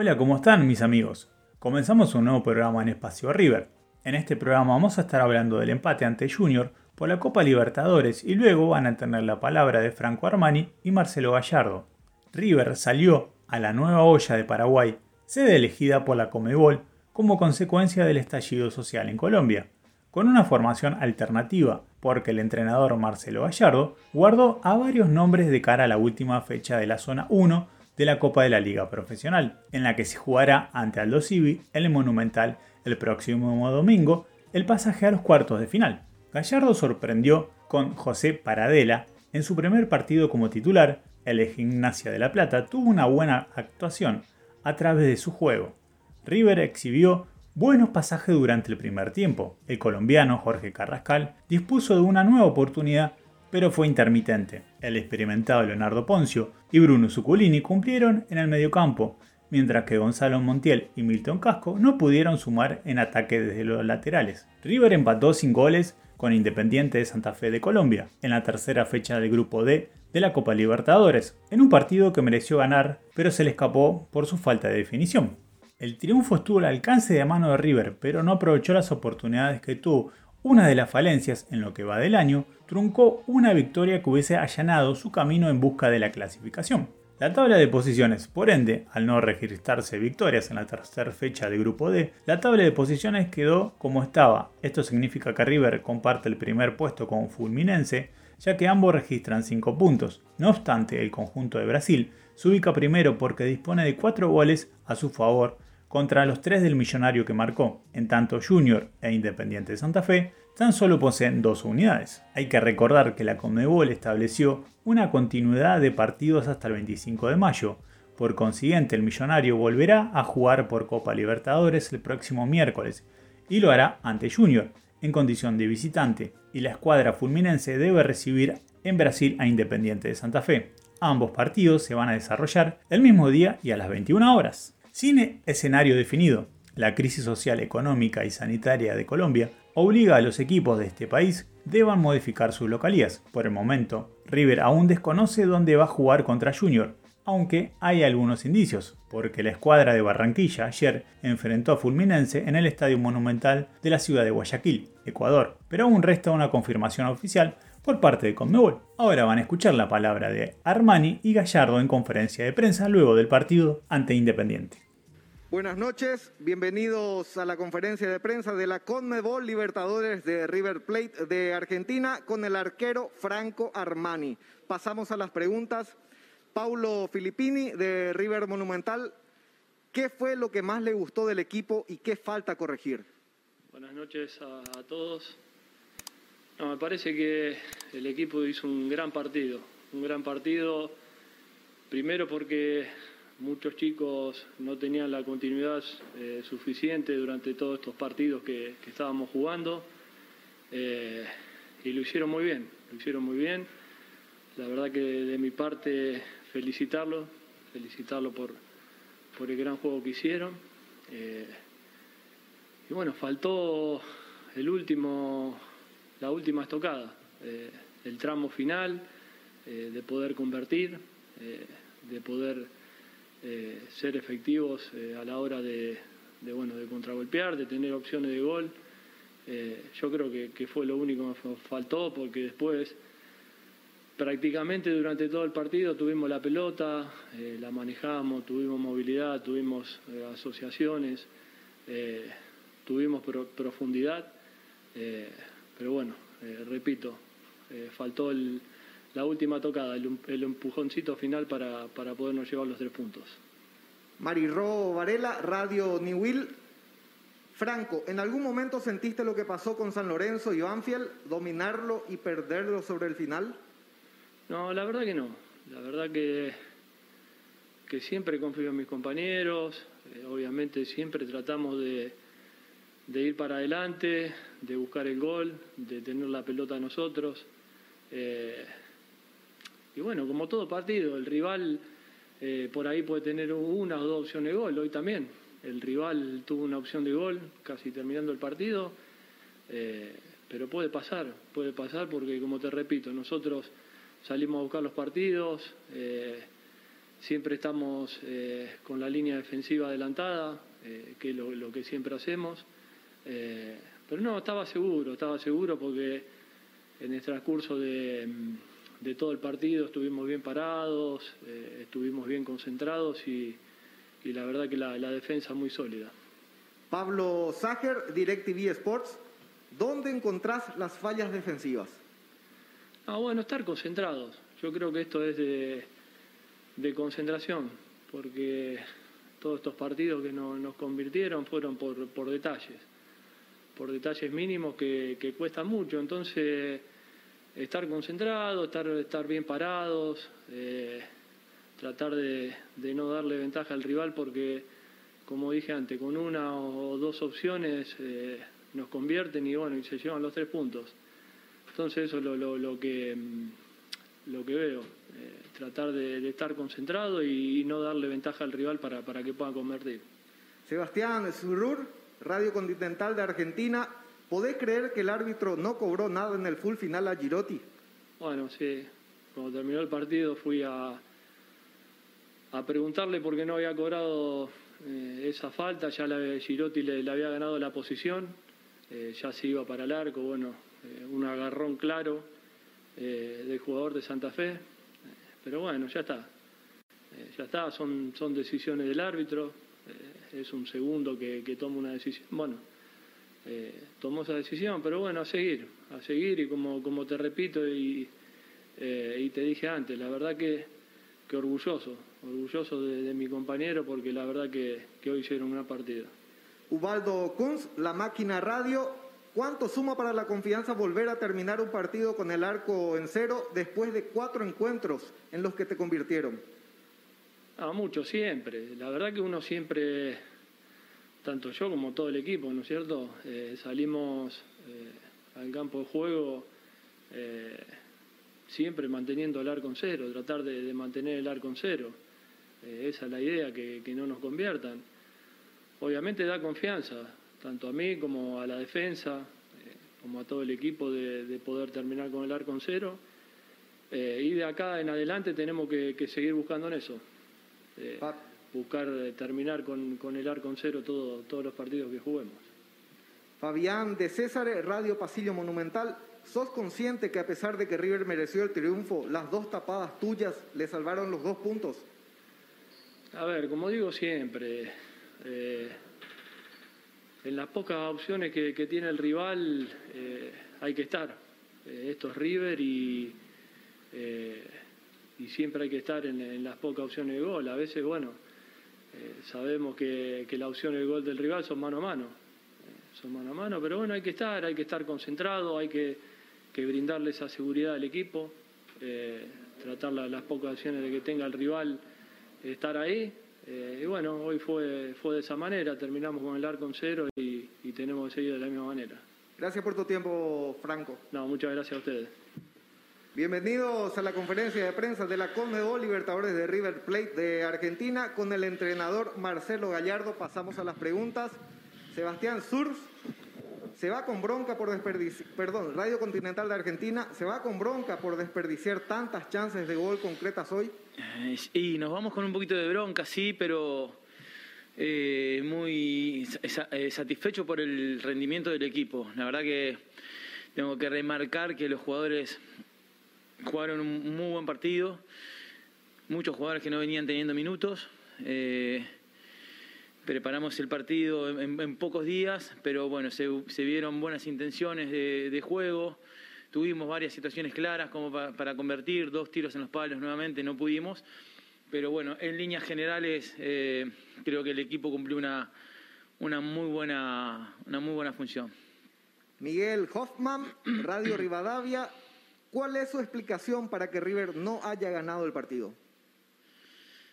Hola, ¿cómo están mis amigos? Comenzamos un nuevo programa en Espacio River. En este programa vamos a estar hablando del empate ante Junior por la Copa Libertadores y luego van a tener la palabra de Franco Armani y Marcelo Gallardo. River salió a la nueva olla de Paraguay, sede elegida por la Comebol como consecuencia del estallido social en Colombia, con una formación alternativa, porque el entrenador Marcelo Gallardo guardó a varios nombres de cara a la última fecha de la zona 1 de la Copa de la Liga Profesional, en la que se jugará ante Aldo Civi en el Monumental el próximo domingo el pasaje a los cuartos de final. Gallardo sorprendió con José Paradela en su primer partido como titular, el Gimnasia de la Plata tuvo una buena actuación a través de su juego. River exhibió buenos pasajes durante el primer tiempo. El colombiano Jorge Carrascal dispuso de una nueva oportunidad, pero fue intermitente. El experimentado Leonardo Poncio y Bruno Zuculini cumplieron en el mediocampo, mientras que Gonzalo Montiel y Milton Casco no pudieron sumar en ataque desde los laterales. River empató sin goles con Independiente de Santa Fe de Colombia, en la tercera fecha del grupo D de la Copa Libertadores, en un partido que mereció ganar, pero se le escapó por su falta de definición. El triunfo estuvo al alcance de mano de River, pero no aprovechó las oportunidades que tuvo. Una de las falencias en lo que va del año truncó una victoria que hubiese allanado su camino en busca de la clasificación. La tabla de posiciones, por ende, al no registrarse victorias en la tercera fecha de grupo D, la tabla de posiciones quedó como estaba. Esto significa que River comparte el primer puesto con Fulminense, ya que ambos registran 5 puntos. No obstante, el conjunto de Brasil se ubica primero porque dispone de 4 goles a su favor contra los 3 del millonario que marcó. En tanto, Junior e Independiente de Santa Fe tan solo poseen dos unidades. Hay que recordar que la Conmebol estableció una continuidad de partidos hasta el 25 de mayo. Por consiguiente, el millonario volverá a jugar por Copa Libertadores el próximo miércoles y lo hará ante Junior, en condición de visitante, y la escuadra fulminense debe recibir en Brasil a Independiente de Santa Fe. Ambos partidos se van a desarrollar el mismo día y a las 21 horas. Sin escenario definido, la crisis social, económica y sanitaria de Colombia obliga a los equipos de este país deban modificar sus localías. Por el momento, River aún desconoce dónde va a jugar contra Junior, aunque hay algunos indicios, porque la escuadra de Barranquilla ayer enfrentó a Fulminense en el Estadio Monumental de la ciudad de Guayaquil, Ecuador, pero aún resta una confirmación oficial por parte de Conmebol. Ahora van a escuchar la palabra de Armani y Gallardo en conferencia de prensa luego del partido ante Independiente. Buenas noches, bienvenidos a la conferencia de prensa de la Conmebol Libertadores de River Plate de Argentina con el arquero Franco Armani. Pasamos a las preguntas. Paulo Filippini de River Monumental, ¿qué fue lo que más le gustó del equipo y qué falta corregir? Buenas noches a, a todos. No, me parece que el equipo hizo un gran partido, un gran partido, primero porque muchos chicos no tenían la continuidad eh, suficiente durante todos estos partidos que, estábamos jugando eh, y lo hicieron muy bien, lo hicieron muy bien. La verdad que de mi parte felicitarlo, felicitarlo por, por el gran juego que hicieron. Eh, y bueno, faltó el último, la última estocada, el tramo final, de poder convertir, de poder eh, ser efectivos eh, a la hora de, bueno, de contragolpear, de tener opciones de gol. Eh, yo creo que, fue lo único que faltó porque después prácticamente durante todo el partido tuvimos la pelota, la manejamos, tuvimos movilidad, tuvimos asociaciones, tuvimos profundidad, pero bueno, repito, faltó el, la última tocada, el, empujoncito final para, para, podernos llevar los tres puntos. Marirro Varela, Radio Newell. Franco, ¿en algún momento sentiste lo que pasó con San Lorenzo y Banfield, dominarlo y perderlo sobre el final? No, la verdad que no. La verdad que, que siempre confío en mis compañeros. Eh, obviamente siempre tratamos de, de, ir para adelante, de buscar el gol, de tener la pelota nosotros. Eh, y bueno, como todo partido, el rival eh, por ahí puede tener una o dos opciones de gol, hoy también. El rival tuvo una opción de gol casi terminando el partido, eh, pero puede pasar, puede pasar porque como te repito, nosotros salimos a buscar los partidos, siempre estamos con la línea defensiva adelantada, que es lo, que siempre hacemos. Pero no, estaba seguro, estaba seguro porque en el transcurso de, todo el partido estuvimos bien parados, estuvimos bien concentrados y, la verdad que la, la defensa muy sólida. Pablo Sager, DirecTV Sports, ¿dónde encontrás las fallas defensivas? Ah, bueno, estar concentrados. Yo creo que esto es de, concentración, porque todos estos partidos que nos convirtieron fueron por, detalles, por detalles mínimos que, cuestan mucho. Entonces, estar concentrados, estar, estar bien parados, eh, tratar de, no darle ventaja al rival, porque, como dije antes, con una o dos opciones eh, nos convierten y bueno, y se llevan los tres puntos. Entonces eso es lo, que, mm, lo que veo, eh, tratar de, estar concentrado y, no darle ventaja al rival para, para que pueda convertir. Sebastián Zurur, Radio Continental de Argentina, ¿podés creer que el árbitro no cobró nada en el full final a Girotti? Bueno, sí, cuando terminó el partido fui a, a preguntarle por qué no había cobrado eh, esa falta, ya la, Girotti le, había ganado la posición, eh, ya se iba para el arco, bueno, eh, un agarrón claro del jugador de Santa Fe. Pero bueno, ya está. Ya está, son, son decisiones del árbitro. Es un segundo que, toma una decisión. Bueno, tomó esa decisión, pero bueno, a seguir, a seguir. Y como, como te repito y, y te dije antes, la verdad que, que orgulloso, orgulloso de, mi compañero porque la verdad que, que hoy hicieron una partida. Ubaldo Kunz, La Máquina Radio, ¿Cuánto suma para la confianza volver a terminar un partido con el arco en cero después de cuatro encuentros en los que te convirtieron? Ah, mucho, siempre. La verdad que uno siempre, tanto yo como todo el equipo, ¿no es cierto? Eh, salimos eh, al campo de juego eh, siempre manteniendo el arco en cero, tratar de, mantener el arco en cero. esa es la idea, que no nos conviertan. Obviamente da confianza, tanto a mí como a la defensa, como a todo el equipo, de, poder terminar con el arco en cero. Y de acá en adelante tenemos que, seguir buscando en eso. Eh, buscar terminar con, el arco en cero todos los partidos que juguemos. Fabián de César, Radio Pasillo Monumental. ¿Sos consciente que a pesar de que River mereció el triunfo, las dos tapadas tuyas le salvaron los dos puntos? A ver, como digo siempre, en las pocas opciones que, tiene el rival eh, hay que estar. Eh, esto es River y, eh, y siempre hay que estar en, las pocas opciones de gol. A veces, bueno, sabemos que, la opción del gol del rival son mano a mano. son mano a mano, pero bueno, hay que estar, hay que estar concentrado, hay que, brindarle esa seguridad al equipo, tratar las pocas opciones de que tenga el rival, estar ahí eh, y bueno, hoy fue, fue de esa manera, terminamos con el arco en cero y, tenemos que seguir de la misma manera. Gracias por tu tiempo, Franco. No, muchas gracias a ustedes. Bienvenidos a la conferencia de prensa de la Conmebol Libertadores de River Plate de Argentina con el entrenador Marcelo Gallardo. Pasamos a las preguntas. Sebastián Surf se va con bronca por desperdiciar, perdón, Radio Continental de Argentina, se va con bronca por desperdiciar tantas chances de gol concretas hoy. Y nos vamos con un poquito de bronca, sí, pero eh, muy eh, satisfecho por el rendimiento del equipo. La verdad que tengo que remarcar que los jugadores jugaron un muy buen partido, muchos jugadores que no venían teniendo minutos. Eh, preparamos el partido en, pocos días, pero bueno, se, vieron buenas intenciones de, juego. Tuvimos varias situaciones claras como para, convertir, dos tiros en los palos nuevamente, no pudimos. Pero bueno, en líneas generales eh, creo que el equipo cumplió una, una, muy buena, una muy buena función. Miguel Hoffman, Radio Rivadavia, ¿cuál es su explicación para que River no haya ganado el partido?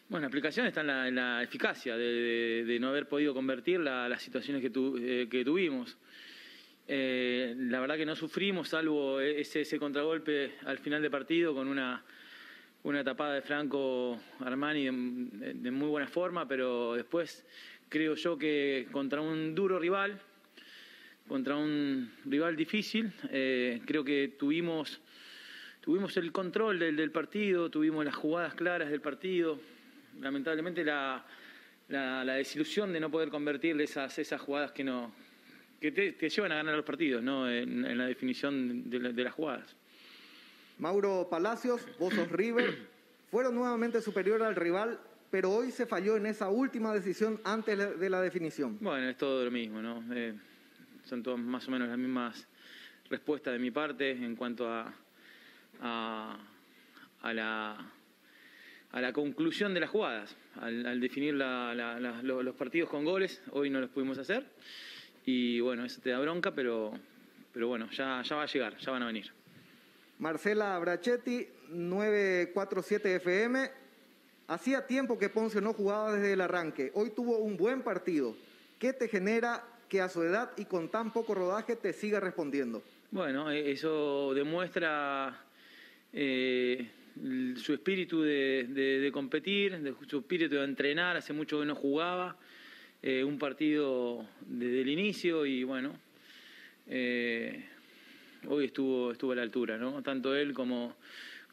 Bueno, la explicación está en la, eficacia de, no haber podido convertir las situaciones que, eh, tuvimos. Eh, la verdad que no sufrimos, salvo ese, contragolpe al final del partido con una, una tapada de Franco Armani de, muy buena forma, pero después creo yo que contra un duro rival, contra un rival difícil, eh, creo que tuvimos, tuvimos el control del partido, tuvimos las jugadas claras del partido lamentablemente la, desilusión de no poder convertir esas, esas jugadas que no que te, llevan a ganar los partidos, ¿no? En, la definición de, de, las jugadas. Mauro Palacios, vos sos River, fueron nuevamente superior al rival, pero hoy se falló en esa última decisión antes de la definición. Bueno, es todo lo mismo, ¿no? Eh, son todas más o menos las mismas respuestas de mi parte en cuanto a, a, la, a la conclusión de las jugadas, al, definir los partidos con goles, hoy no los pudimos hacer y bueno, eso te da bronca, pero, pero bueno, ya, ya va a llegar, ya van a venir. Marcela Brachetti, 947 FM. Hacía tiempo que Ponce no jugaba desde el arranque. Hoy tuvo un buen partido. ¿Qué te genera que a su edad y con tan poco rodaje te siga respondiendo? Bueno, e-, eso demuestra eh, su espíritu de, competir, su espíritu de entrenar. Hace mucho que no jugaba. Eh, un partido desde el inicio y bueno, eh, hoy estuvo, estuvo a la altura, ¿no? Tanto él como,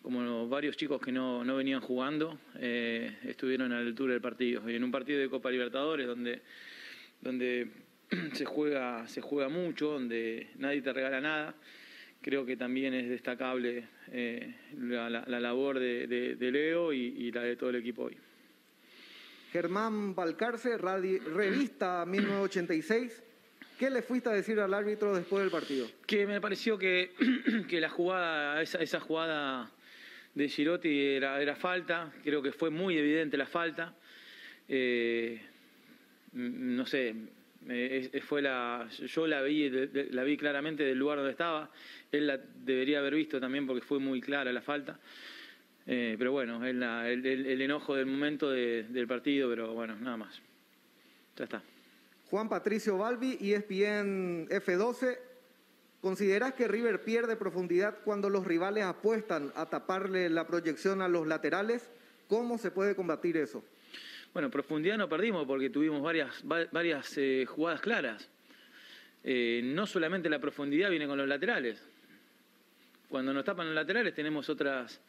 como varios chicos que no, no venían jugando estuvieron a la altura del partido. Y en un partido de Copa Libertadores donde, donde se, juega, se juega mucho, donde nadie te regala nada, creo que también es destacable eh, la, labor de, Leo y, y la de todo el equipo hoy. Germán Balcarce, revista 1986. ¿Qué le fuiste a decir al árbitro después del partido? Que me pareció que, que la jugada, esa, esa, jugada de Girotti era, era, falta, creo que fue muy evidente la falta. Eh, no sé, fue la, yo la vi, la vi claramente del lugar donde estaba, él la debería haber visto también porque fue muy clara la falta. Eh, pero bueno, el, el, enojo del momento del partido, pero bueno, nada más. Ya está. Juan Patricio Balbi, ESPN F12. ¿Consideras que River pierde profundidad cuando los rivales apuestan a taparle la proyección a los laterales? ¿Cómo se puede combatir eso? Bueno, profundidad no perdimos porque tuvimos varias, varias eh, jugadas claras. Eh, no solamente la profundidad viene con los laterales. Cuando nos tapan los laterales tenemos otras,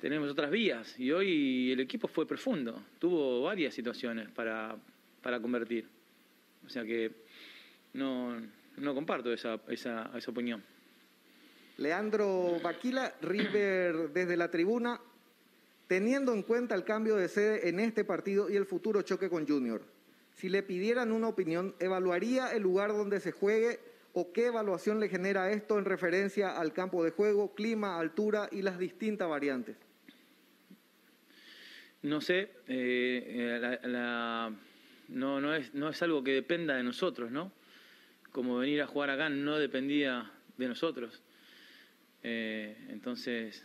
tenemos otras vías y hoy el equipo fue profundo. Tuvo varias situaciones para, para convertir. O sea que no, no comparto esa, esa, esa opinión. Leandro Baquila, River desde la tribuna, teniendo en cuenta el cambio de sede en este partido y el futuro choque con Junior, si le pidieran una opinión, ¿evaluaría el lugar donde se juegue o qué evaluación le genera esto en referencia al campo de juego, clima, altura y las distintas variantes? No sé, eh, es, no es algo que dependa de nosotros, ¿no? Como venir a jugar acá no dependía de nosotros. Eh, entonces,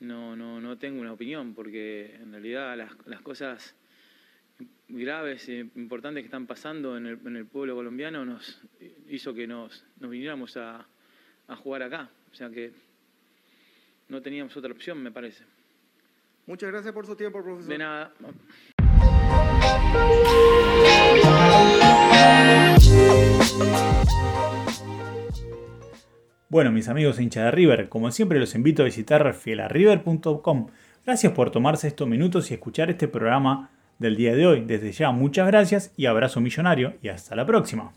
no, no, no tengo una opinión, porque en realidad las, las cosas graves e importantes que están pasando en el, en el, pueblo colombiano nos hizo que nos, nos viniéramos a, a jugar acá. O sea que no teníamos otra opción, me parece. Muchas gracias por su tiempo, profesor. De nada. Bueno, mis amigos hinchas de River, como siempre los invito a visitar fielarriver.com. Gracias por tomarse estos minutos y escuchar este programa del día de hoy. Desde ya, muchas gracias y abrazo millonario y hasta la próxima.